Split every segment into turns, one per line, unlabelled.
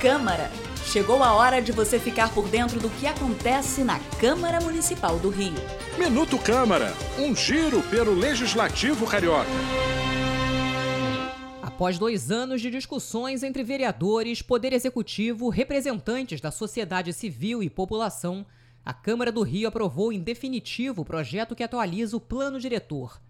Câmara. Chegou a hora de você ficar por dentro do que acontece na Câmara Municipal do Rio.
Minuto Câmara, um giro pelo Legislativo Carioca.
Após dois anos de discussões entre vereadores, Poder Executivo, representantes da sociedade civil e população, a Câmara do Rio aprovou em definitivo o projeto que atualiza o Plano Diretor.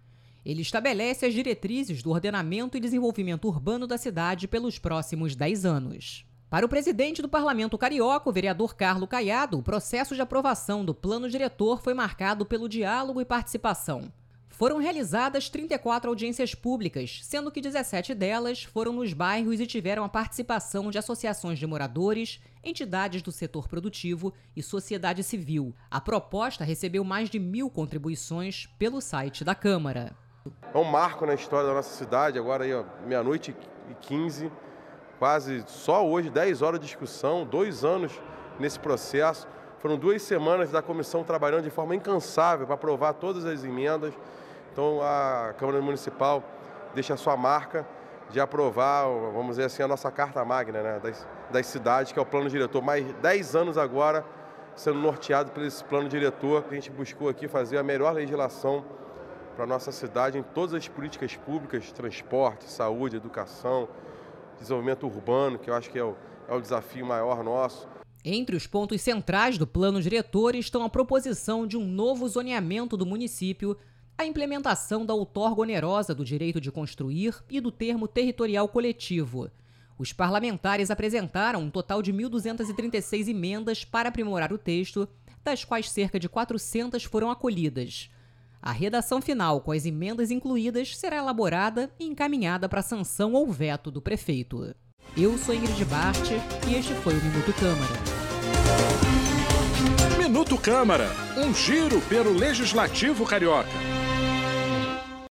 Ele estabelece as diretrizes do ordenamento e desenvolvimento urbano da cidade pelos próximos 10 anos. Para o presidente do Parlamento Carioca, o vereador Carlo Caiado, o processo de aprovação do plano diretor foi marcado pelo diálogo e participação. Foram realizadas 34 audiências públicas, sendo que 17 delas foram nos bairros e tiveram a participação de associações de moradores, entidades do setor produtivo e sociedade civil. A proposta recebeu mais de mil contribuições pelo site da Câmara.
É um marco na história da nossa cidade, agora aí, meia-noite e 15, quase só hoje, 10 horas de discussão, dois anos nesse processo. Foram duas semanas da comissão trabalhando de forma incansável para aprovar todas as emendas. Então a Câmara Municipal deixa a sua marca de aprovar, vamos dizer assim, a nossa carta magna né, das, das cidades, que é o plano diretor. Mais 10 anos agora sendo norteado por esse plano diretor. A gente buscou aqui fazer a melhor legislação para a nossa cidade em todas as políticas públicas, transporte, saúde, educação, desenvolvimento urbano, que eu acho que é o, é o desafio maior nosso.
Entre os pontos centrais do plano diretor estão a proposição de um novo zoneamento do município a implementação da outorga onerosa do direito de construir e do termo territorial coletivo. Os parlamentares apresentaram um total de 1.236 emendas para aprimorar o texto, das quais cerca de 400 foram acolhidas. A redação final, com as emendas incluídas, será elaborada e encaminhada para sanção ou veto do prefeito. Eu sou Ingrid Bart e este foi o Minuto Câmara.
Minuto Câmara, um giro pelo Legislativo Carioca.